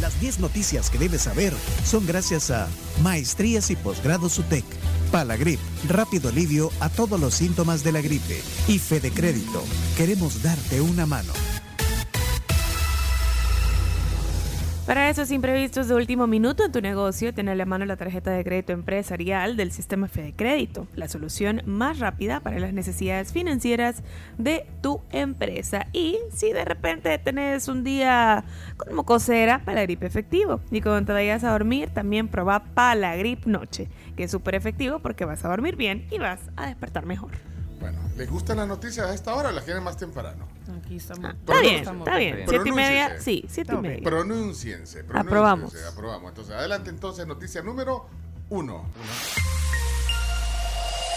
Las 10 noticias que debes saber son gracias a Maestrías y Posgrados UTEC, Palagrip, rápido alivio a todos los síntomas de la gripe y Fede Crédito. Queremos darte una mano. Para esos imprevistos de último minuto en tu negocio, ten a la mano la tarjeta de crédito empresarial del sistema Fede Crédito, la solución más rápida para las necesidades financieras de tu empresa. Y si de repente tenés un día como cosera, Palagrip efectivo. Y cuando te vayas a dormir, también proba Palagrip Noche, que es súper efectivo porque vas a dormir bien y vas a despertar mejor. Bueno, ¿les gusta la noticia a esta hora o la quieren más temprano? Aquí estamos. Ah, está bien, está bien. Siete y media, sí, siete y media. Pronunciense. Aprobamos. Aprobamos. Entonces, adelante entonces, noticia número uno.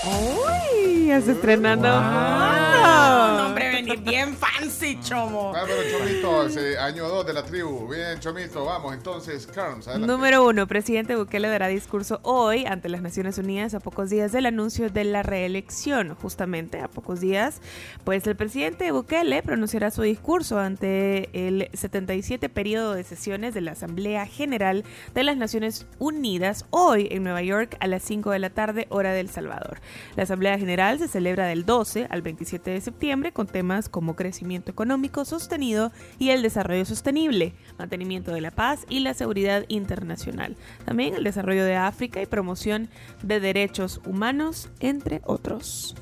Uy, ya se estrenando. Wow. hombre, venir bien fancy, chomo. Ah, pero Chomito, ese año 2 de la tribu. Bien, Chomito, vamos entonces, Carms, adelante. Número uno, presidente Bukele dará discurso hoy ante las Naciones Unidas a pocos días del anuncio de la reelección. Justamente a pocos días, pues el presidente Bukele pronunciará su discurso ante el 77 periodo de sesiones de la Asamblea General de las Naciones Unidas hoy en Nueva York a las 5 de la tarde, hora del Salvador. La Asamblea General se celebra del 12 al 27 de septiembre con temas como crecimiento económico sostenido y el desarrollo sostenible, mantenimiento de la paz y la seguridad internacional. También el desarrollo de África y promoción de derechos humanos, entre otros.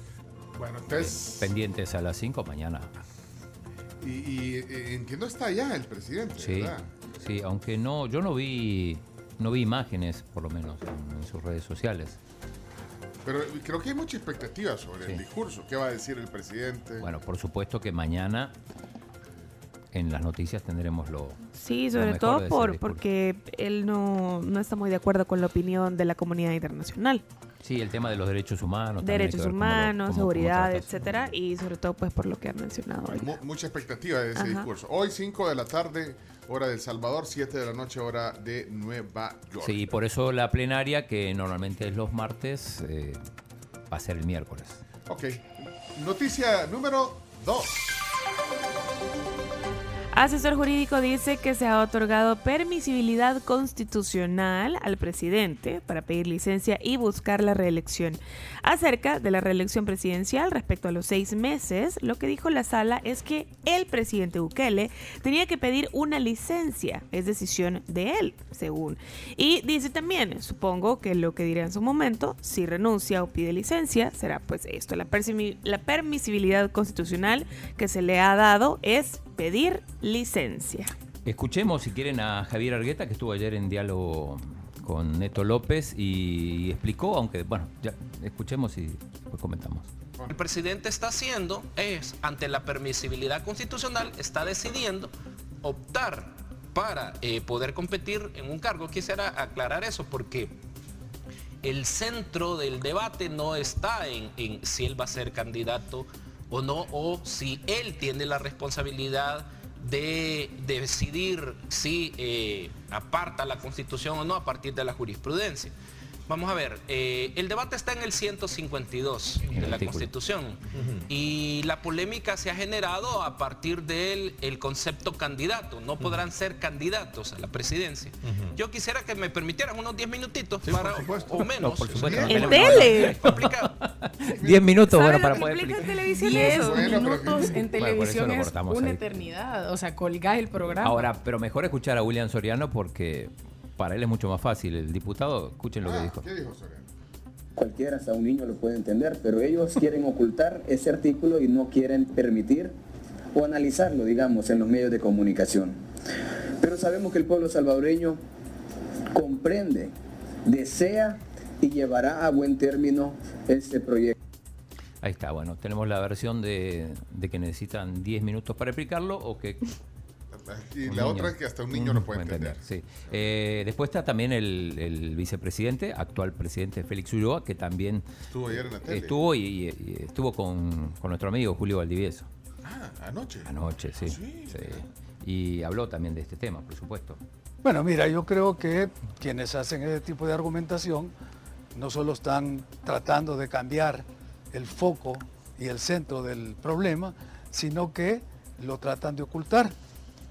Bueno, entonces... Pendientes a las 5 mañana. Y, y, eh, entiendo está allá el presidente, sí, ¿verdad? Sí, aunque no, yo no vi, no vi imágenes, por lo menos, en, en sus redes sociales. Pero creo que hay mucha expectativa sobre el discurso. ¿Qué va a decir el presidente? Bueno, por supuesto que mañana en las noticias tendremos lo. Sí, sobre todo por, porque él no, no está muy de acuerdo con la opinión de la comunidad internacional. Sí, el tema de los derechos humanos. Derechos humanos, lo, seguridad, etcétera, y sobre todo pues por lo que han mencionado hoy. Mucha expectativa de ese Ajá. discurso. Hoy 5 de la tarde, hora de El Salvador, 7 de la noche, hora de Nueva York. Sí, por eso la plenaria, que normalmente es los martes, eh, va a ser el miércoles. Ok. Noticia número 2. Asesor jurídico dice que se ha otorgado permisibilidad constitucional al presidente para pedir licencia y buscar la reelección. Acerca de la reelección presidencial respecto a los seis meses, lo que dijo la sala es que el presidente Bukele tenía que pedir una licencia, es decisión de él, según. Y dice también, supongo que lo que dirá en su momento, si renuncia o pide licencia, será pues esto, la, la permisibilidad constitucional que se le ha dado es pedir licencia. Escuchemos, si quieren, a Javier Argueta, que estuvo ayer en diálogo con Neto López y explicó, aunque, bueno, ya escuchemos y pues comentamos. El presidente está haciendo es, ante la permisibilidad constitucional, está decidiendo optar para eh, poder competir en un cargo. Quisiera aclarar eso porque el centro del debate no está en, en si él va a ser candidato o no, o si él tiene la responsabilidad de, de decidir si eh, aparta la constitución o no a partir de la jurisprudencia. Vamos a ver, eh, el debate está en el 152 de la Constitución uh -huh. y la polémica se ha generado a partir del el concepto candidato. No podrán uh -huh. ser candidatos a la presidencia. Uh -huh. Yo quisiera que me permitieran unos 10 minutitos Sí, para, o menos. No, por supuesto. En tele. Complicado. 10 minutos, bueno, ¿Sabe para poder explicar. en televisión 10 eso? Bueno, pero- minutos en televisión es una ahí. eternidad. O sea, colgás el programa. Ahora, pero mejor escuchar a William Soriano porque para él es mucho más fácil. El diputado, escuchen lo que Ah, dijo. ¿Qué dijo Soriano? Cualquiera, hasta un niño lo puede entender, pero ellos quieren ocultar ese artículo y no quieren permitir o analizarlo, digamos, en los medios de comunicación. Pero sabemos que el pueblo salvadoreño comprende, desea y llevará a buen término este proyecto. Ahí está, bueno, tenemos la versión de, de que necesitan 10 minutos para explicarlo o que Y un la niño- otra es que hasta un niño no puede entender. Sí. Eh, después está también el, el vicepresidente, actual presidente Félix Ulloa, que también Estuvo ayer en la tele. estuvo y, y- y estuvo con, con nuestro amigo Julio Valdivieso Ah, anoche. anoche, sí, Sí. sí. Y habló también de este tema, por supuesto. Bueno, mira, yo creo que quienes hacen ese tipo de argumentación no solo están tratando de cambiar el foco y el centro del problema, sino que lo tratan de ocultar.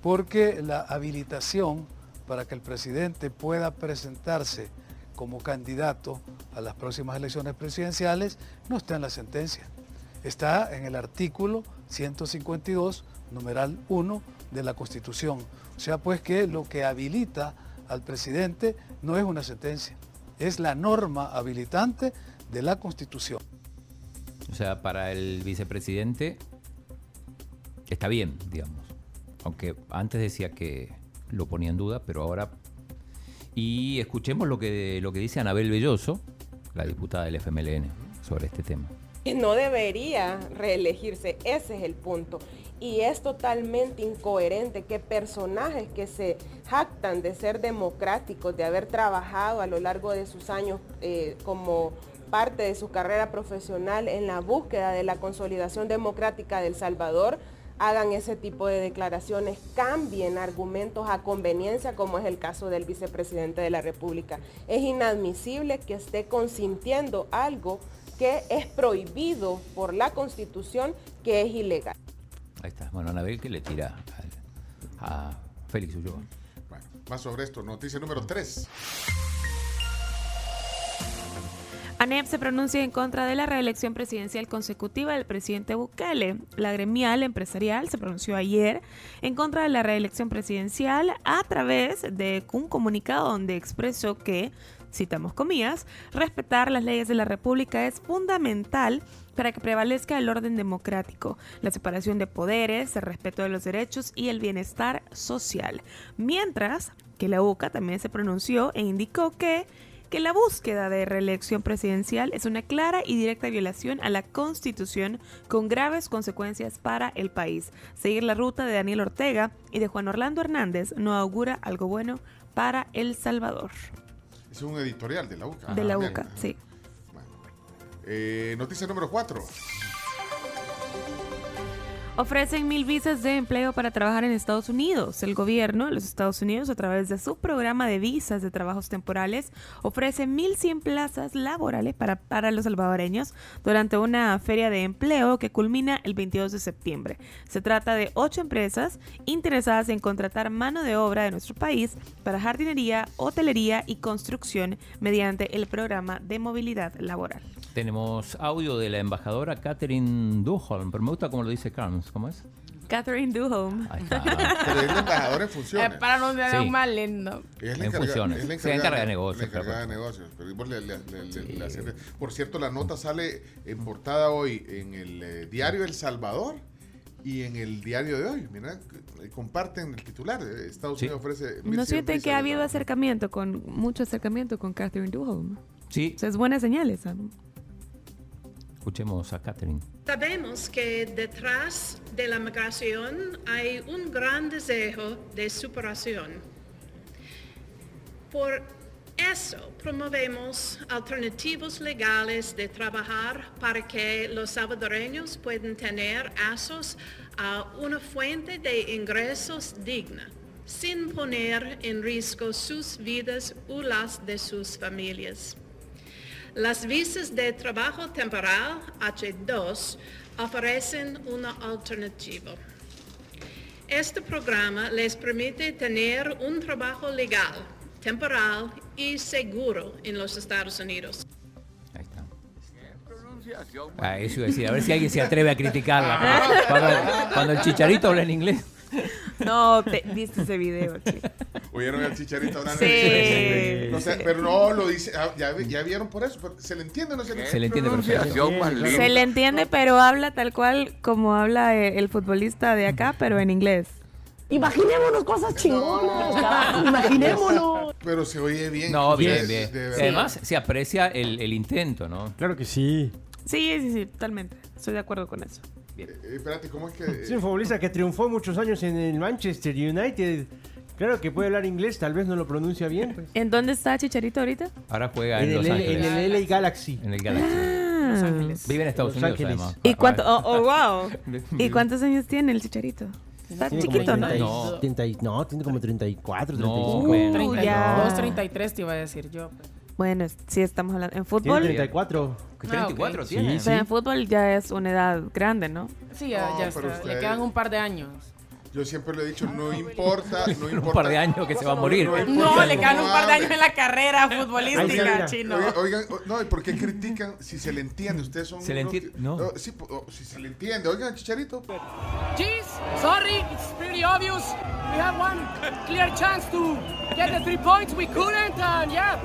Porque la habilitación para que el presidente pueda presentarse como candidato a las próximas elecciones presidenciales no está en la sentencia. Está en el artículo 152, numeral 1 de la Constitución. O sea, pues que lo que habilita al presidente no es una sentencia, es la norma habilitante de la Constitución. O sea, para el vicepresidente está bien, digamos. Aunque antes decía que lo ponía en duda, pero ahora... Y escuchemos lo que, lo que dice Anabel Belloso, la diputada del FMLN, sobre este tema. No debería reelegirse, ese es el punto. Y es totalmente incoherente que personajes que se jactan de ser democráticos, de haber trabajado a lo largo de sus años eh, como parte de su carrera profesional en la búsqueda de la consolidación democrática del Salvador, hagan ese tipo de declaraciones, cambien argumentos a conveniencia, como es el caso del vicepresidente de la República. Es inadmisible que esté consintiendo algo que es prohibido por la Constitución, que es ilegal. Ahí está. Bueno, Anabel que le tira a, Félix Ulloa. Bueno, más sobre esto. Noticia número 3. ANEP se pronuncia en contra de la reelección presidencial consecutiva del presidente Bukele. La gremial empresarial se pronunció ayer en contra de la reelección presidencial a través de un comunicado donde expresó que, citamos comillas, respetar las leyes de la República es fundamental para que prevalezca el orden democrático, la separación de poderes, el respeto de los derechos y el bienestar social. Mientras que la UCA también se pronunció e indicó que que la búsqueda de reelección presidencial es una clara y directa violación a la Constitución con graves consecuencias para el país. Seguir la ruta de Daniel Ortega y de Juan Orlando Hernández no augura algo bueno para El Salvador. Es un editorial de la UCA. De la UCA, sí. Eh, noticia número 4. Ofrecen mil visas de empleo para trabajar en Estados Unidos. El gobierno de los Estados Unidos, a través de su programa de visas de trabajos temporales, ofrece 1.100 plazas laborales para, para los salvadoreños durante una feria de empleo que culmina el 22 de septiembre. Se trata de ocho empresas interesadas en contratar mano de obra de nuestro país para jardinería, hotelería y construcción mediante el programa de movilidad laboral. Tenemos audio de la embajadora Catherine Duholm, pero me gusta como lo dice ¿Cómo es? Catherine Duholm. Ahí está. Pero es la embajadora en funciones. Es para no ser más lindo. Es la en funciones. Es la Se encarga de negocios. La encargada de negocios. Pero le, le, le, sí. Por cierto, la nota sale en portada hoy en el eh, diario El Salvador y en el diario de hoy. Mira, comparten el titular. Estados sí. Unidos ofrece. ¿No sienten que ha habido acercamiento, con mucho acercamiento con Catherine Duholm? Sí. O sea, es buena señal esa. Escuchemos a Catherine. Sabemos que detrás de la migración hay un gran deseo de superación. Por eso promovemos alternativos legales de trabajar para que los salvadoreños puedan tener acceso a una fuente de ingresos digna, sin poner en riesgo sus vidas o las de sus familias. Las visas de trabajo temporal H2 ofrecen una alternativa. Este programa les permite tener un trabajo legal, temporal y seguro en los Estados Unidos. Ahí está. Ah, eso iba a decir, a ver si alguien se atreve a criticarla. Cuando, cuando el chicharito habla en inglés. No, te, viste ese video, chico. ¿Oyeron al chicharito hablando? Sí. No sé, pero no lo dice, ah, ya, ya vieron por eso. ¿Se le entiende o no se le entiende? Se le entiende perfecto. Se le entiende, pero habla tal cual como habla eh, el futbolista de acá, pero en inglés. Imaginémonos cosas chingonas, no. imaginémonos. Pero se oye bien. No, bien, bien. Además, se aprecia el, el intento, ¿no? Claro que sí. Sí, sí, sí, totalmente. Estoy de acuerdo con eso. Eh, espérate, ¿cómo es que...? Sí, un futbolista que triunfó muchos años en el Manchester United. Claro que puede hablar inglés, tal vez no lo pronuncia bien. Pues. ¿En dónde está Chicharito ahorita? Ahora juega en, en Los el, Ángeles. En el LA Galaxy. En el Galaxy. Ah. Los Ángeles. Vive en Estados Los Unidos, Ángeles. además. ¿Y cuánto? Oh, oh, wow. ¿Y cuántos años tiene el Chicharito? Está Tiene chiquito, ¿no? 30 No. 30 y- no, tiene como 34, No, 35. bueno. 32, ya. 33 te iba a decir yo. pues. Bueno, sí estamos hablando. En Tiene fútbol, 34. ¿Qué 34 Ah, ok. tiene? o sea, en fútbol ya es una edad grande, ¿no? Sí, ya, No, ya está. usted- Le quedan un par de años. Yo siempre lo he dicho, no importa, no importa. un par de años que se va a morir. No, importa le quedan un par de años en la carrera futbolística, chino. Oigan, no, ¿y por qué critican si se le entiende? Ustedes son. Se le entiende, no. Oh, sí, oh, si se le entiende. Oigan, Chicharito. Jeez, sorry, it's pretty obvious. We had one clear chance to get the three points. We couldn't, and yeah,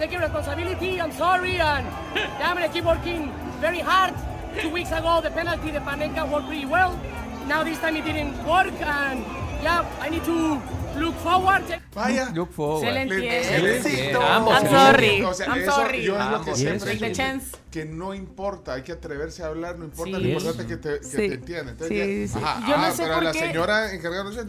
taking responsibility. I'm sorry, and I'm gonna keep working very hard. Two weeks ago, the penalty, the Panenka worked pretty well. Now this time it didn't work, and yeah, I need to look forward. Vaya. Look forward. Se le entiende. Se le entiende. no. I'm se sorry. entiende. O sea, I'm eso sorry. yo es lo que siempre Yes, Take the digo, chance. que no importa, hay que atreverse a hablar, no importa, Sí. lo importante es que te, que Sí. te Sí. Ajá, Yo no ah, sé pero por la qué- señora encargada no se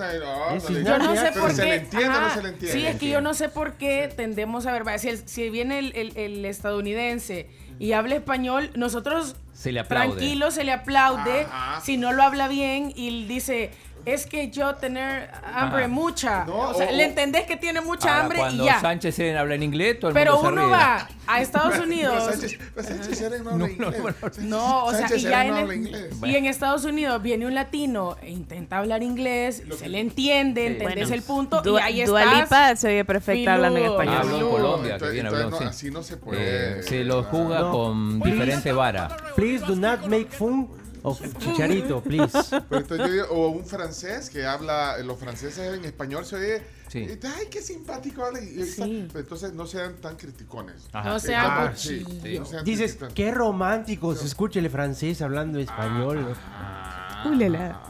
no, no le- Yo no sé pero por se qué. le entiende o no ajá. se le entiende. Sí, es que yo no sé por qué tendemos a ver, si, el- si viene el, el- el estadounidense y habla español, nosotros Se le aplaude. tranquilo se le aplaude. Ajá. Si no lo habla bien y dice, es que yo tener hambre Ajá. mucha. No, o sea, o- le entendés que tiene mucha Ahora, hambre cuando y ya. Sánchez se habla en inglés, todo el Pero mundo se uno ríe. va a Estados Unidos. Pero Sánchez, pero Sánchez Seren no habla inglés. No, o sea, Sánchez y Seren ya no en, el- inglés. y en Estados Unidos viene un latino e intenta hablar inglés, se le entiende, entendés Bueno, el punto Dua- y ahí Dua estás. Lipa se oye perfecta hablando en español. habló en No, Colombia, que entonces- entonces habló, no, sí. así no se puede. Eh, se lo juga No. con diferente vara. Please do not make fun of Chicharito, please. Pero entonces yo digo, o un francés que habla, los franceses en español se oye, Sí. eh, ay, qué simpático Sí. pero entonces no sean tan criticones. Ajá. No Sí, sean ah, sí, no sean Dices, criticones. qué romántico, se escucha el francés hablando español. Ulala.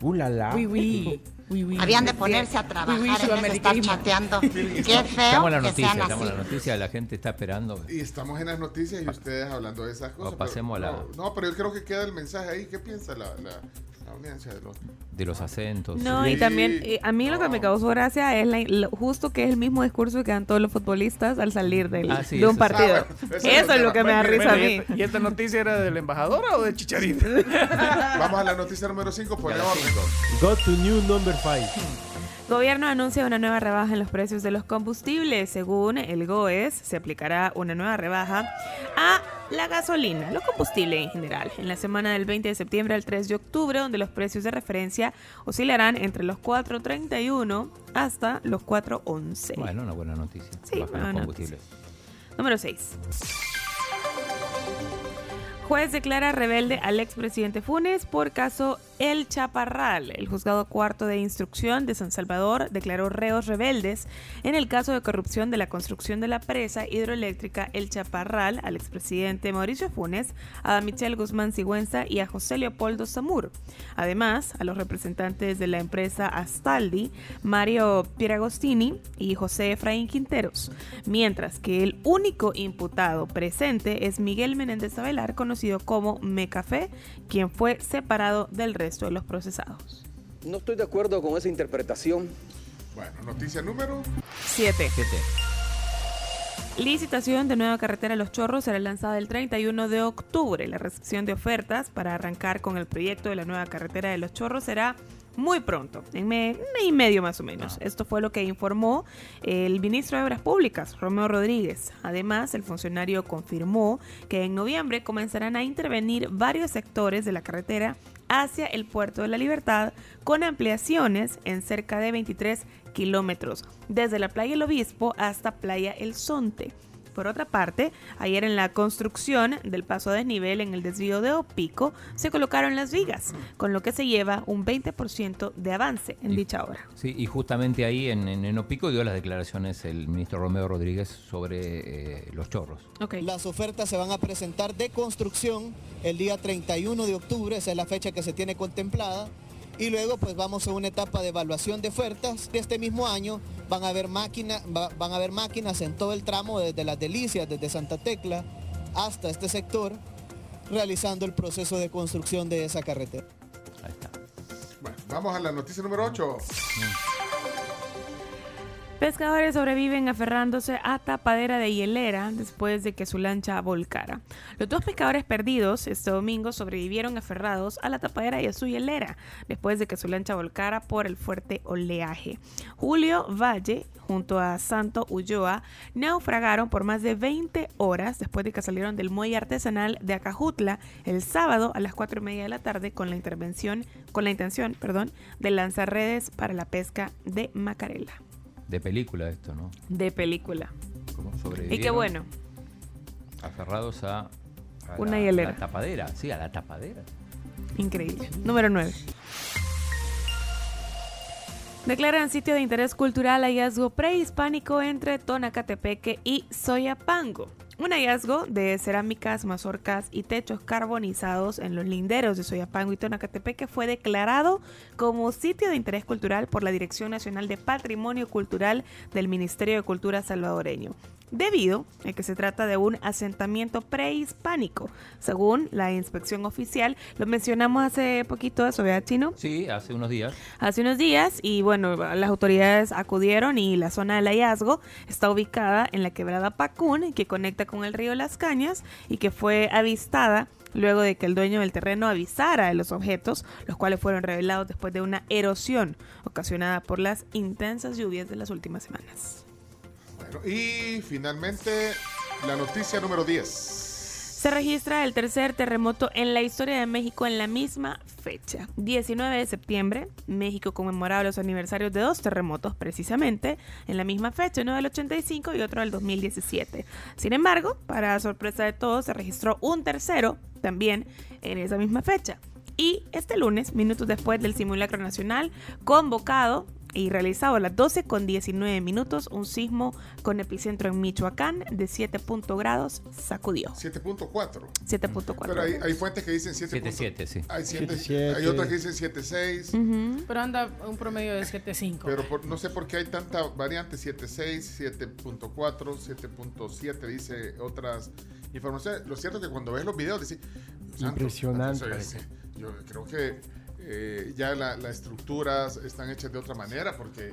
Uh, la, la. Oui, oui. Oui, oui. Habían de ponerse a trabajar Oui, oui, en estar chateando. Qué Estamos feo en la que noticia, sean estamos en así. la noticia, la gente está esperando. Y estamos en las noticias y ustedes hablando de esas cosas. pasemos pero- a la- No, no, pero yo creo que queda el mensaje ahí. ¿Qué piensa la, la, audiencia de los... De los acentos. No, y también eh, a mí lo que me causó gracia es la- lo- justo que es el mismo discurso que dan todos los futbolistas al salir del- Ah, sí, de un partido. Ah, bueno, eso eso es lo que me da risa a mí. ¿y, esta, y esta noticia era de la embajadora o de Chicharito? Vamos a la noticia número 5, pone Ya, orden. Go to new number five. Gobierno anuncia una nueva rebaja en los precios de los combustibles. Según el GOES, se aplicará una nueva rebaja a la gasolina, los combustibles en general, en la semana del 20 de septiembre al 3 de octubre, donde los precios de referencia oscilarán entre los 4.31 hasta los 4.11. Bueno, una buena noticia. Sí, Bajan buena los combustibles. Número 6. Juez declara rebelde al expresidente Funes por caso El Chaparral. El juzgado cuarto de instrucción de San Salvador declaró reos rebeldes en el caso de corrupción de la construcción de la presa hidroeléctrica El Chaparral al expresidente Mauricio Funes, a Michelle Guzmán Sigüenza y a José Leopoldo Samur. Además, a los representantes de la empresa Astaldi, Mario Pieragostini y José Efraín Quinteros. Mientras que el único imputado presente es Miguel Menéndez Avelar, conocido como Mecafé, quien fue separado del resto de los procesados. No estoy de acuerdo con esa interpretación. Bueno, noticia número 7. Siete. Licitación de nueva carretera Los Chorros será lanzada el 31 de octubre. La recepción de ofertas para arrancar con el proyecto de la nueva carretera de Los Chorros será muy pronto, en me- mes y medio más o menos. Esto fue lo que informó el ministro de Obras Públicas, Romeo Rodríguez. Además, el funcionario confirmó que en noviembre comenzarán a intervenir varios sectores de la carretera hacia el puerto de la Libertad con ampliaciones en cerca de 23 kilómetros, desde la playa El Obispo hasta playa El Sonte. Por otra parte, ayer en la construcción del paso a desnivel en el desvío de Opico se colocaron las vigas, con lo que se lleva un 20% de avance en dicha obra. Sí, y justamente ahí en, en, en Opico dio las declaraciones el ministro Romeo Rodríguez sobre eh, los chorros. Las ofertas se van a presentar de construcción el día 31 de octubre, esa es la fecha que se tiene contemplada. Y luego pues vamos a una etapa de evaluación de ofertas. De este mismo año van a haber, máquina, va- van a haber máquinas en todo el tramo desde Las Delicias, desde Santa Tecla hasta este sector, realizando el proceso de construcción de esa carretera. Bueno, vamos a la noticia número 8. Pescadores sobreviven aferrándose a tapadera de hielera después de que su lancha volcara. Los dos pescadores perdidos este domingo sobrevivieron aferrados a la tapadera y a su hielera después de que su lancha volcara por el fuerte oleaje. Julio Valle junto a Santo Ulloa naufragaron por más de 20 horas después de que salieron del muelle artesanal de Acajutla el sábado a las 4 y media de la tarde con la intervención, con la intención, perdón, de lanzar redes para la pesca de macarela. De película esto, ¿no? De película. Cómo Y qué bueno. Aferrados a, a Una la, hielera. la tapadera, sí, a la tapadera. Increíble. Número 9. Declaran sitio de interés cultural hallazgo prehispánico entre Tonacatepeque y Soyapango. Un hallazgo de cerámicas, mazorcas y techos carbonizados en los linderos de Soyapango y Tonacatepeque fue declarado como sitio de interés cultural por la Dirección Nacional de Patrimonio Cultural del Ministerio de Cultura salvadoreño, debido a que se trata de un asentamiento prehispánico, según la inspección oficial. Lo mencionamos hace poquito eso, ¿verdad, Chino? Sí, hace unos días. hace unos días y bueno, las autoridades acudieron y la zona del hallazgo está ubicada en la quebrada Pacún que conecta con el río Las Cañas y que fue avistada luego de que el dueño del terreno avisara de los objetos, los cuales fueron revelados después de una erosión ocasionada por las intensas lluvias de las últimas semanas. Y finalmente, la noticia número 10. Se registra el tercer terremoto en la historia de México en la misma fecha. 19 de septiembre, México conmemoraba los aniversarios de dos terremotos precisamente en la misma fecha, uno del 85 y otro del 2017. Sin embargo, para sorpresa de todos, se registró un tercero también en esa misma fecha. Y este lunes, minutos después del simulacro nacional, convocado y realizado a las 12 con 19 minutos, un sismo con epicentro en Michoacán de 7 punto grados sacudió. 7.4. 7.4. Pero hay, hay fuentes que dicen 7. 7.7, sí. Hay, siete- 7.7. hay otras que dicen 7.6. Pero anda un promedio de 7.5. Pero por- no sé por qué hay tanta variante, 7.6, 7.4, 7.7, dice otras informaciones. Lo cierto es que cuando ves los videos, dices, "Santo, Impresionante, yo creo que eh, ya la- las estructuras están hechas de otra manera porque eh,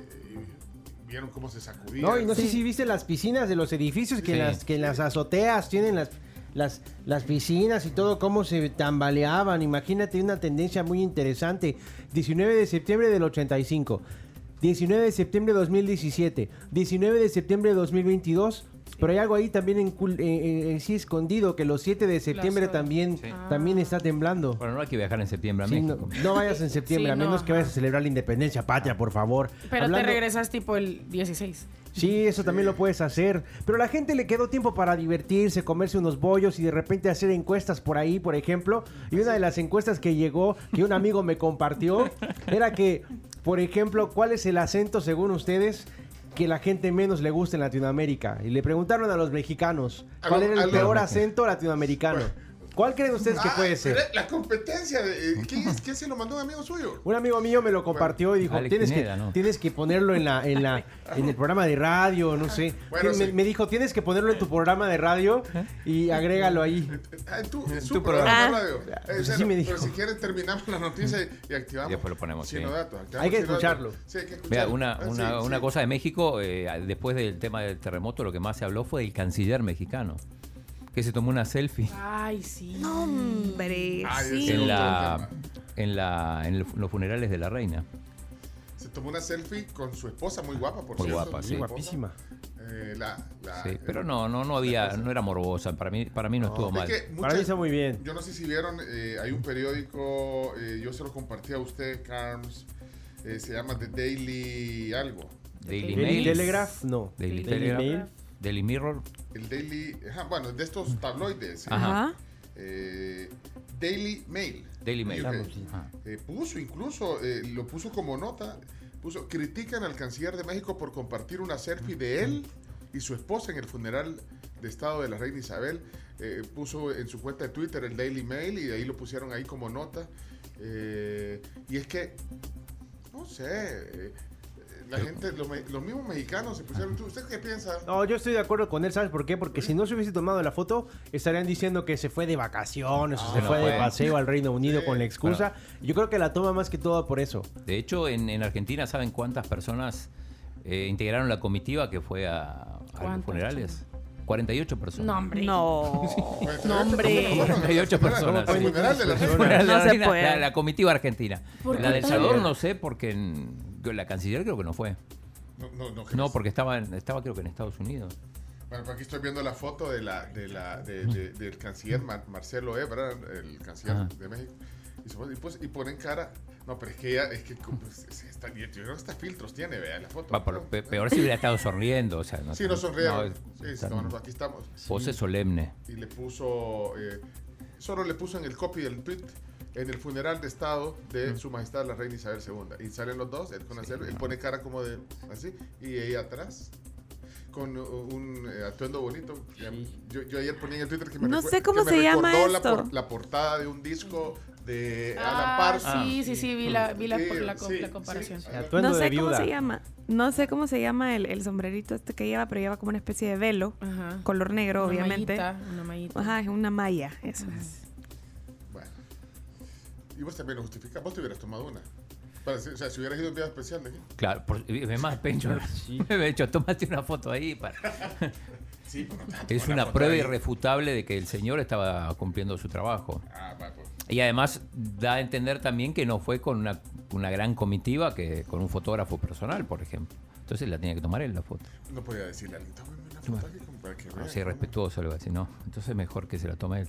vieron cómo se sacudía. No, y no sé si viste las piscinas de los edificios que, Sí. las, que en las azoteas tienen las, las, las piscinas y todo, cómo se tambaleaban. Imagínate una tendencia muy interesante. 19 de septiembre del 85, 19 de septiembre de 2017, 19 de septiembre de 2022. Pero hay algo ahí también en, cul- eh, eh, eh, sí escondido, que los 7 de septiembre también, Sí. también está temblando. Bueno, no hay que viajar en septiembre a Sí, no, México. no vayas en septiembre, Sí, a menos no, que vayas a celebrar la independencia patria, por favor. Pero Hablando- te regresas tipo el 16. Sí, eso también lo puedes hacer. Pero a la gente le quedó tiempo para divertirse, comerse unos bollos y de repente hacer encuestas por ahí, por ejemplo. Y una de las encuestas que llegó, que un amigo me compartió, era que, por ejemplo, ¿cuál es el acento según ustedes que la gente menos le gusta en Latinoamérica? Y le preguntaron a los mexicanos, ¿cuál era el peor acento latinoamericano? ¿Cuál creen ustedes que Ah, puede ser? pero La competencia. De, eh, ¿quién, es- quién se lo mandó un amigo suyo? Un amigo mío me lo compartió y dijo, Alex tienes, Pineda, que, ¿no? tienes que ponerlo en la, en la, en el programa de radio, no sé. Bueno, me, sí. me dijo, tienes que ponerlo en tu programa de radio y agrégalo ahí. Ah, en tu, en su tu programa de programa. radio. Eh, Pues así me Pero dijo. si quieren terminamos la noticia y, y activamos. Y después lo ponemos, sí. datos, Hay que escucharlo. Sí, hay que Mira, escucharlo. una, Ah, una, sí, una sí. cosa de México, eh, después del tema del terremoto, lo que más se habló fue del canciller mexicano, que se tomó una selfie Ay, sí. No, hombre. Ay, sí. en, la, en, la, en los funerales de la reina. Se tomó una selfie con su esposa, muy guapa, por Muy cierto. guapa, sí. esposa. Guapísima. Eh, la, la- Sí, pero no, no, no había, no era morbosa. Para mí, para mí no, estuvo Es mal. que Para mí está muy bien. Yo no sé si vieron, eh, hay un periódico, eh, yo se lo compartí a usted, Carms, eh, se llama The Daily algo. Daily Daily Mail, Telegraph, no. Daily, Daily Telegraph, Mail. Daily Mirror. El Daily, ajá, bueno, de estos tabloides. eh, Ajá. eh, Daily Mail. Daily Mail. UK. Ajá. Eh, puso incluso, eh, lo puso como nota, puso, critican al canciller de México por compartir una selfie de él y su esposa en el funeral de Estado de la Reina Isabel. Eh, puso en su cuenta de Twitter el Daily Mail y de ahí lo pusieron ahí como nota. Eh, y es que, no sé, eh, la gente, los, me- los mismos mexicanos se pusieron, ¿tú- ¿usted qué piensa? No, yo estoy de acuerdo con él, ¿sabes por qué? Porque si no se hubiese tomado la foto, estarían diciendo que se fue de vacaciones o se no fue de paseo al Reino Unido Sí. con la excusa. Yo creo que la toma más que todo por eso. De hecho, en, en Argentina, ¿saben cuántas personas eh, integraron la comitiva que fue a, a los ¿Cuántas, funerales. 48 personas. No, hombre. No. No, hombre. 48 personas. Sí. ¿Funeral de la No se puede. Comitiva argentina. ¿Por La del Salvador no sé porque en- la canciller creo que no fue. No, no, no, No, porque estaba, en- estaba creo que en Estados Unidos. Bueno, pues aquí estoy viendo la foto de la, de la, de- de- del canciller Mar- Marcelo Ebrard, el canciller Ajá. de México. Y, pues, y ponen cara. No, pero es que ella, es que se está- yo creo que hasta filtros tiene, vea la foto. Va, por- pe- peor si hubiera estado sonriendo. O sea, no, Sí, no bueno, aquí estamos. Pose solemne. Y le puso, eh, solo le puso en el copy del tweet, en el funeral de Estado de Su Majestad la Reina Isabel II. Y salen los dos, él con él pone cara como de así, y ella atrás. Con uh, un eh, atuendo bonito. Yo, yo ayer ponía en el Twitter que me, No recue- sé cómo que me se llama recordó la, esto. por- la portada de un disco de Alan Ah, Parsons. sí, sí, sí, vi la, vi la, Sí, la, sí, la sí. comparación. Atuendo No de sé cómo se llama. No sé cómo se llama el, el sombrerito este que lleva, pero lleva como una especie de velo. Ajá. Color negro, Una obviamente. mallita, una mallita. Ajá, es una malla, eso es. Y vos también lo justificas. Vos te hubieras tomado una. Para- o sea, si hubieras ido a un día especial de aquí. Claro, por, es más, Pencho, me he hecho, tómate una foto ahí. Para... Sí, Es una prueba ahí. irrefutable de que el señor estaba cumpliendo su trabajo. Ah, va, pues. Y además da a entender también que no fue con una, una gran comitiva, que con un fotógrafo personal, por ejemplo. Entonces la tenía que tomar él la foto. No podía decirle a alguien, tómame una foto aquí como para que No vea. sé, respetuoso, algo así, ¿no? Entonces mejor que se la tome él.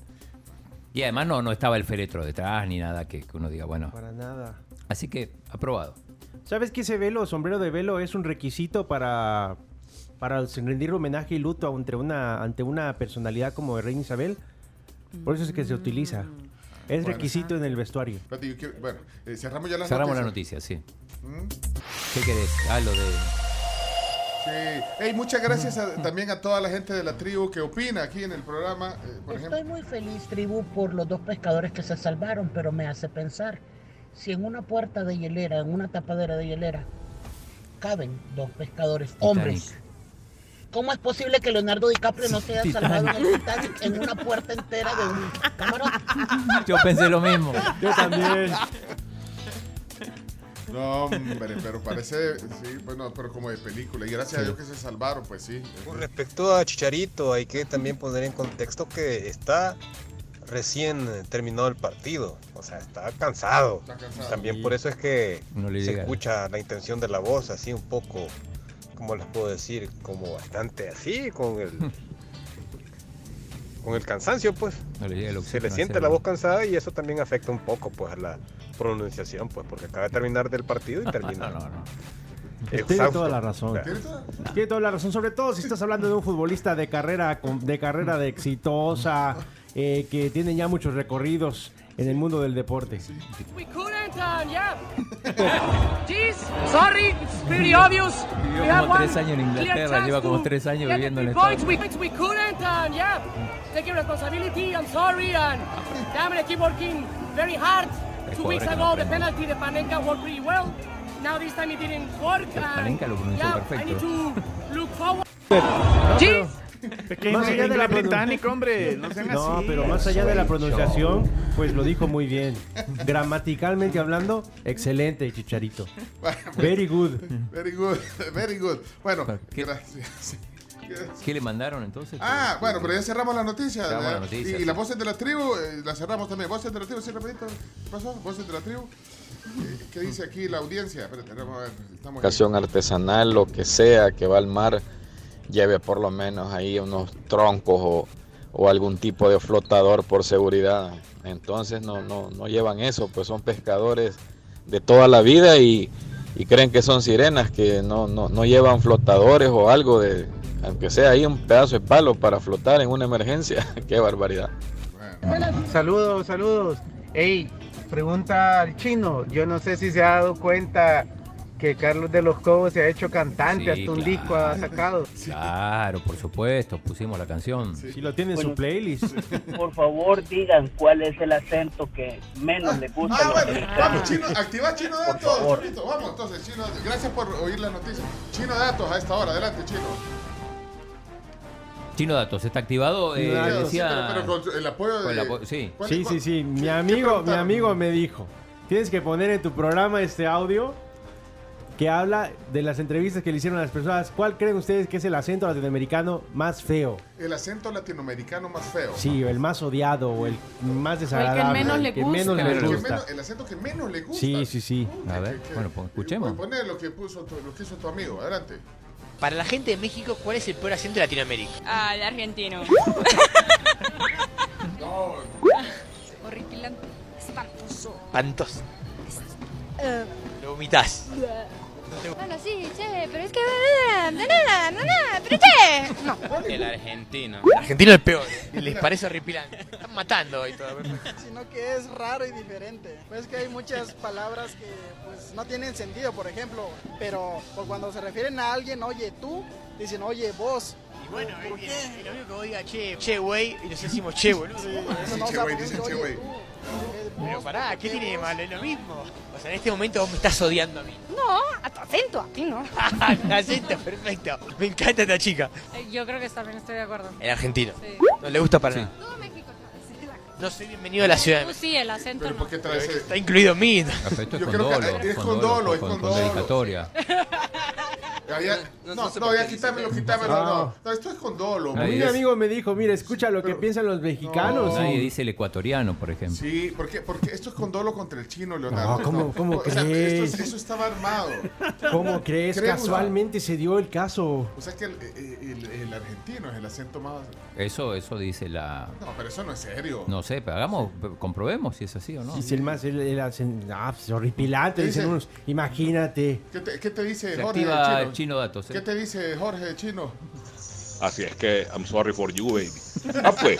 Y además no, no estaba el féretro detrás ni nada que, que uno diga, bueno. Para nada. Así que aprobado. ¿Sabes que ese velo, sombrero de velo, es un requisito para, para rendir homenaje y luto ante una, ante una personalidad como el Reina Isabel? Por eso es que se utiliza. Es Bueno. requisito en el vestuario. Espérate, yo quiero- bueno, eh, cerramos ya las Cerramos la noticia, sí. ¿Mm? ¿Qué querés? Ah, lo de... Sí. Hey, muchas gracias a- también a toda la gente de la tribu que opina aquí en el programa. eh, por ejemplo, Estoy muy feliz, tribu, por los dos pescadores que se salvaron, pero me hace pensar, si en una puerta de hielera, en una tapadera de hielera, caben dos pescadores hombres, ¿cómo es posible que Leonardo DiCaprio no se haya salvado en el Titanic en una puerta entera de un camarón? Yo pensé lo mismo. Yo también. No, hombre, pero parece, sí, bueno, pero como de película. Y gracias a Dios que se salvaron, pues sí. Con respecto a Chicharito, hay que también poner en contexto que está recién eh, terminado el partido. O sea, está cansado. Está cansado. También por eso es que No le se escucha la intención de la voz así un poco, ¿cómo les puedo decir? Como bastante así, con el, con el cansancio, pues. No le llega el Se le siente la voz cansada y eso también afecta un poco pues a la pronunciación, pues, porque acaba de terminar del partido y termina. No, no, no. Tiene exhausto. toda la razón. ¿Tiene toda? Tiene toda la razón, sobre todo si estás hablando de un futbolista de carrera con- de carrera de exitosa, eh, que tiene ya muchos recorridos en el mundo del deporte. We couldn't, and yeah. Jeez, sorry, it's pretty obvious. Vivió We como tres años en Inglaterra, lleva como tres años viviendo en Estados points. We, we couldn't, and yeah, taking responsibility. I'm sorry, and yeah, I'm gonna keep working very hard. Two weeks ago, the penalty, the Panenka worked pretty well. Now this time it didn't work. El and Panenka lo pronunció yeah, perfecto. I need to look forward. Jeez. Pequeño Más allá de la británico, hombre. No sean No, así. pero más allá de la pronunciación, pues lo dijo muy bien. Gramaticalmente hablando, excelente, Chicharito. Very good. Very good, very good. Bueno, ¿Qué? gracias. ¿Qué le mandaron entonces? Ah, bueno, pero ya cerramos la noticia. Cerramos la noticia, y sí. las voces de la tribu, eh, las cerramos también. Voces de la tribu, sí, rapidito. ¿Qué pasó? Voces de la tribu. Eh, ¿Qué dice aquí la audiencia? Espérate, vamos a ver. Estamos artesanal, lo que sea que va al mar, lleve por lo menos ahí unos troncos o, o algún tipo de flotador por seguridad. Entonces no, no, no llevan eso, pues son pescadores de toda la vida y, y creen que son sirenas, que no, no, no llevan flotadores o algo de, aunque sea ahí un pedazo de palo para flotar en una emergencia. Qué barbaridad. Saludos, saludos. Ey, pregunta al chino. Yo no sé si se ha dado cuenta que Carlos de los Cobos se ha hecho cantante, Sí, hasta un claro. disco ha sacado. Claro, por supuesto, pusimos la canción. Si lo tiene en su playlist. Por favor, digan cuál es el acento que menos le gusta a Ah, los bueno, vamos, chino, activa Chino Por Datos. favor. Vamos, entonces, Chino Datos. Gracias por oír la noticia. Chino Datos a esta hora, adelante, Chino. Chino Datos, ¿está activado? Eh, decía... Pero, pero con el apoyo Con de. el apo- sí. ¿Cuál- Sí, sí, sí. Mi amigo, mi amigo me dijo, tienes que poner en tu programa este audio que habla de las entrevistas que le hicieron a las personas. ¿Cuál creen ustedes que es el acento latinoamericano más feo? El acento latinoamericano más feo. Sí, el más odiado o el más desagradable. menos le el que gusta. menos le gusta. menos- el acento que menos le gusta. Sí, sí, sí. A ver, bueno, pues escuchemos. Poner lo que puso tu, lo que hizo tu amigo. Adelante. Para la gente de México, ¿cuál es el peor acento de Latinoamérica? Ah, el argentino. No. Horripilante. Espantoso. Pantos. Lo vomitas. Bueno, sí, che, pero es que... No, no, no, no, pero che. No. El argentino. El argentino es el peor. Les parece horripilante. Están matando y todo. sino que es raro y diferente. Pues que hay muchas palabras que pues no tienen sentido, por ejemplo, pero pues, cuando se refieren a alguien, oye tú, dicen oye vos. Y bueno, ¿por qué? Lo único que oiga che, che, güey, y nos decimos che, boludo. Sí, eso no che, güey, dicen che, güey. Pero pará, ¿qué tiene de malo? Es lo mismo. O sea, en este momento vos me estás odiando a mí. No, a tu acento, a ti no. Acento, perfecto. Me encanta esta chica. Yo creo que también estoy de acuerdo. El argentino. Sí. No le gusta para Sí. nada. No soy bienvenido a la ciudad Tú sí, el acento Pero no. ¿por qué traes ese- Está incluido en mí. Perfecto, es Yo con creo que dolo. es con dolo, es con, con con dolo. dedicatoria. Ya- no- no, no sé no, por ya qué quítamelo, dice- quítamelo. Ah. No, no, esto es con dolo. Ahí es. amigo me dijo, mira, escucha lo que piensan los mexicanos. Nadie y- dice el ecuatoriano, por ejemplo. Sí, porque, porque esto es con dolo contra el chino, Leonardo. No, ¿cómo- cómo o sea, crees? esto- eso estaba armado. ¿Cómo crees? Creo- Casualmente se dio el caso. O sea que el, el- el- el argentino es el acento más... Eso, eso dice la. No, pero eso no es serio. No sé, pero hagamos, comprobemos si es así o no. Si es el más, el, ah, pues, horripilante, ¿Qué dicen dice? unos. Imagínate. ¿Qué te, qué te dice Se Jorge activa Chino? chino datos. ¿eh? ¿Qué te dice Jorge Chino? Así es que I'm sorry for you, baby. Ah, pues.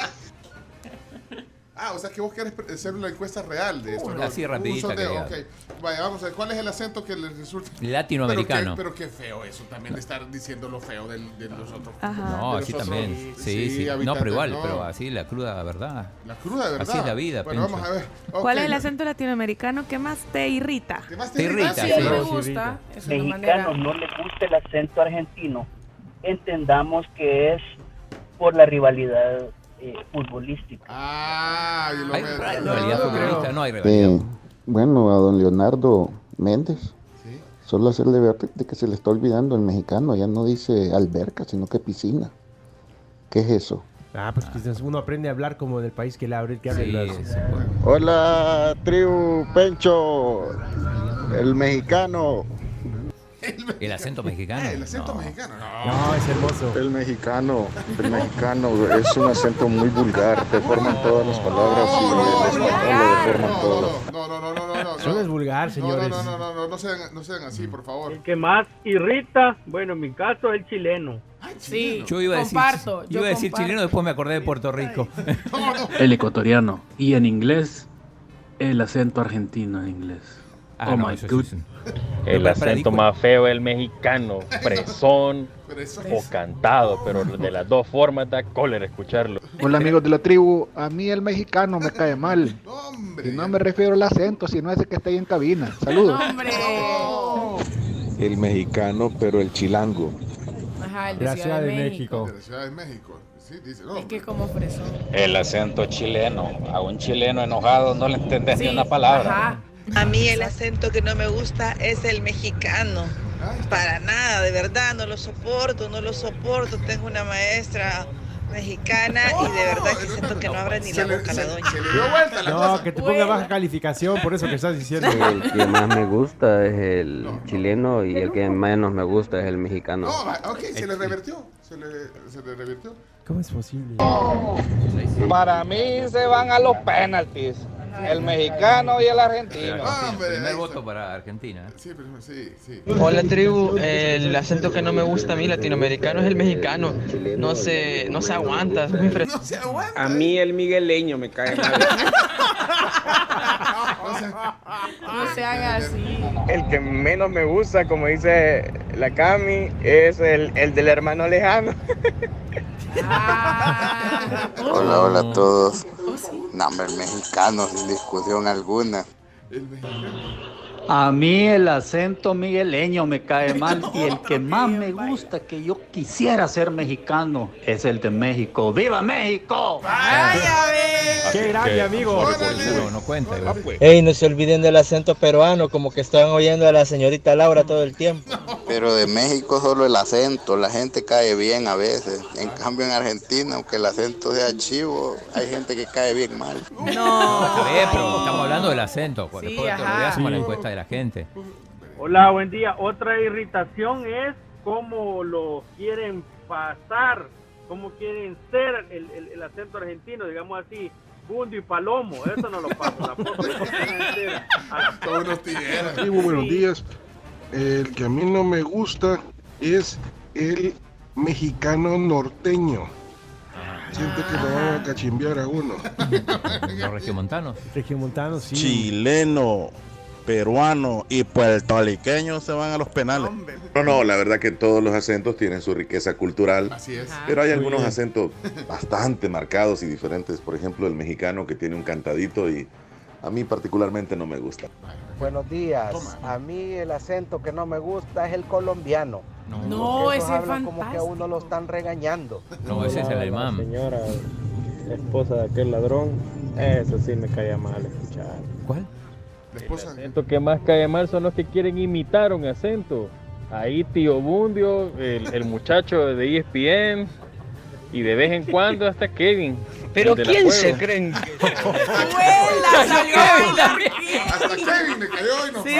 Ah, o sea que vos querés hacer una encuesta real de esto, Una ¿no? así Un rapidita sondeo, que ok. Vaya, vamos a ver, ¿cuál es el acento que les resulta? Latinoamericano. Pero qué, pero qué feo eso, también de estar diciendo lo feo del- de los otros. Ajá. No, los también. Sí, sí. No, pero igual, no. pero así la cruda verdad. La cruda verdad. Así es la vida, Bueno, Pencho. vamos a ver. ¿Cuál es el acento latinoamericano que más te irrita? ¿Qué más Te irrita, Sí, sí. a mí me Sí, gusta. Es una manera... mexicanos no les gusta el acento argentino, entendamos que es por la rivalidad eh, futbolística. Ah, y lo Hay me- rivalidad no, futbolista, no hay rivalidad. Eh, bueno, a don Leonardo Méndez, Sí. solo hacerle ver de que se le está olvidando el mexicano, ya no dice alberca, sino que piscina. ¿Qué es eso? Ah, pues quizás uno aprende a hablar como del país que le abre, que habla Sí, las- sí. Hola, tribu Pencho, el mexicano. El acento mexicano. Eh, el acento no. mexicano. No. No, es hermoso. El mexicano, el mexicano es un acento muy vulgar, deforman todas las palabras y el español lo deforman todo. No, no, no, no, no, no. Eso no es vulgar, No, señores. no, no, no, no, no sean, no sean así, por favor. El que más irrita, bueno, en mi caso es el chileno. Sí, Yo iba a decir, comparto. yo yo iba a decir comparto. chileno, después me acordé de Puerto Rico. El ecuatoriano. Y en inglés, el acento argentino en inglés. Ah, oh no, my eso god. sí, sí. El acento más feo es el mexicano, fresón Fresón. o cantado, pero de las dos formas da cólera escucharlo. Hola amigos de la tribu, a mí el mexicano me cae mal. Y no me refiero al acento, sino ese que está ahí en cabina. Saludos. ¡Hombre! El mexicano, pero el chilango. Ajá, el De de la Ciudad de México. De la Ciudad de México. Sí, dice, no. Es que como fresón. El acento chileno, a un chileno enojado no le entendés Sí, ni una palabra. Ajá. A mí el acento que no me gusta es el mexicano. Para nada, de verdad, no lo soporto, no lo soporto. Tengo una maestra mexicana y de verdad que siento que no abre ni la boca la doña. No, que te ponga baja calificación por eso que estás diciendo. El que más me gusta es el chileno y el que menos me gusta es el mexicano. No, ok, se le revertió. Se le, se le revertió. ¿Cómo es posible? Para mí se van a los penaltis. El mexicano y el argentino. Hombre, Primer voto para Argentina. Sí, pero sí, sí. Hola tribu, el acento que no me gusta a mí latinoamericano es el mexicano. No se, no se aguanta, es muy fresco. No se aguanta. A mí el migueleño me cae mal. No se haga así. El que menos me gusta, como dice la Cami, es el, el del hermano lejano. Ah. Hola, hola a todos. No, mexicano, sin discusión alguna. A mí el acento migueleño me cae mal y el que más me gusta que yo quisiera ser mexicano es el de México. ¡Viva México! ¡Qué grande, amigo! No, no cuenta. Ey, no se olviden del acento peruano, como que están oyendo a la señorita Laura todo el tiempo. Pero de México solo el acento, la gente cae bien a veces. En cambio en Argentina, aunque el acento sea chivo, hay gente que cae bien mal. No, bien, pero estamos hablando del acento. pues, Después la Sí. encuesta de la gente. Hola, buen día. Otra irritación es cómo lo quieren pasar, cómo quieren ser el, el- el acento argentino, digamos así, Bundo y Palomo. Eso no lo paso. La foto. Sí, muy buenos días. El que a mí no me gusta es el mexicano norteño. Siente que lo van a cachimbear a uno. Los regiomontanos. Regiomontanos, sí. Chileno, peruano y puertorriqueño se van a los penales. No, no, la verdad que todos los acentos tienen su riqueza cultural. Así es. Pero hay Muy algunos bien. acentos bastante marcados y diferentes. Por ejemplo, el mexicano que tiene un cantadito y a mí particularmente no me gusta. Buenos días. A mí el acento que no me gusta es el colombiano. No, Porque ese es como que a uno lo están regañando. No, ese es el alemán. Señora, esposa de aquel ladrón, eso sí me cae mal escuchar. ¿Cuál? Esposa. El acento que más cae mal son los que quieren imitar un acento. Ahí Tío Bundio, el, el muchacho de ESPN y de vez en cuando hasta Kevin. Pero ¿quién se creen que Hasta Kevin me cayó y no Sí,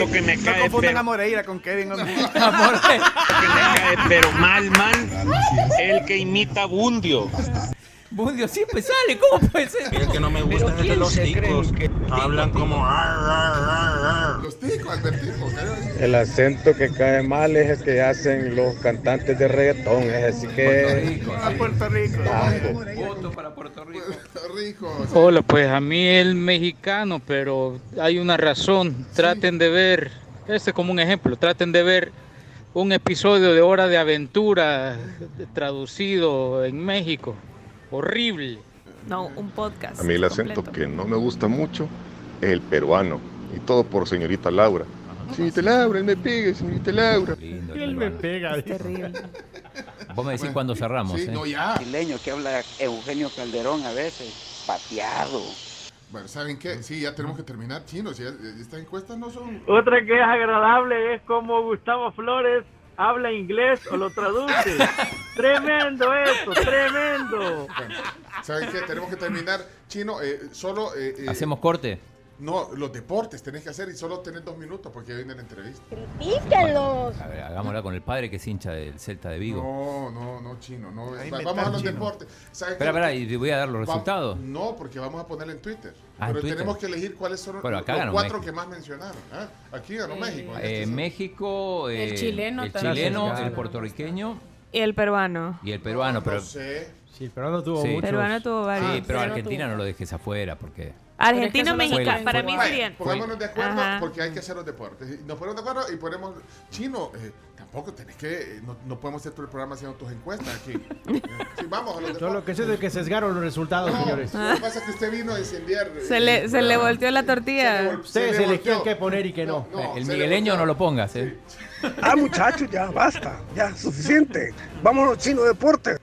No, que me no cae, confundan pero- a Moreira con Kevin. que me cae, pero mal, mal. El que imita a Bundio. Bundio siempre sale, ¿cómo puede ser? El que no me gusta es de los ticos. Hablan como... Los ticos. El acento que cae mal es el que hacen los cantantes de reggaetón, es así que... A Puerto Rico. Voto para Puerto Rico. Puerto Rico. Hola, pues a mí el mexicano, pero hay una razón. Traten de ver, este es como un ejemplo, traten de ver un episodio de Hora de Aventura traducido en México. Horrible. No, un podcast. A mí el acento completo. que no me gusta mucho es el peruano. Y todo por señorita Laura. Señorita Laura, él me pega, señorita Laura. Él me pega. Es terrible. Vos me decís cuándo cerramos, Sí, ¿eh? no, ya. Chileño que habla Eugenio Calderón a veces, pateado. Bueno, ¿saben qué? Sí, ya tenemos que terminar, chinos. ya- estas encuestas no son. Otra que es agradable es como Gustavo Flores habla inglés o lo traduce. tremendo eso, tremendo. Bueno, ¿saben qué? Tenemos que terminar. Chino, eh, solo. eh, eh, ¿Hacemos corte? No, los deportes tenés que hacer y solo tenés dos minutos porque ya viene la entrevista. Píquenlos. A ver, hagámosla con el padre que es hincha del Celta de Vigo. No, no, no, chino. No. Vamos a los chino. deportes. ¿Saben Espera, qué? espera, y te voy a dar los Va- resultados. No, porque vamos a ponerlo en Twitter. Ah, en Pero Twitter. tenemos que elegir cuáles son Bueno, los cuatro México. que más mencionaron. ¿ah? Aquí ganó México. en Eh, este- México, El eh, chileno el, chileno, el puertorriqueño Y el peruano. y el peruano. pero, Sí, el peruano tuvo Sí. muchos. Peruano tuvo varios. Sí, pero Peruano Argentina no lo dejes afuera porque... Argentino, Fue el- mexicano. Para mí Vaya, serían. Pongámonos de acuerdo Ajá. porque hay que hacer los deportes. Nos ponemos de acuerdo y ponemos. Chino, eh, tampoco tenés que. eh, No, no podemos hacer todo el programa haciendo tus encuestas aquí. Eh, sí, vamos a los Yo deportes. lo que sé es de que sesgaron los resultados, No, señores. Lo que pasa es que usted vino a incendiar. eh, Se le, se le volteó la tortilla. Ustedes le elegían volteó. qué poner y qué no. el migueleño no lo pongas, ¿eh? Ah, muchachos, ya basta. Ya, suficiente. Vámonos, chino deporte.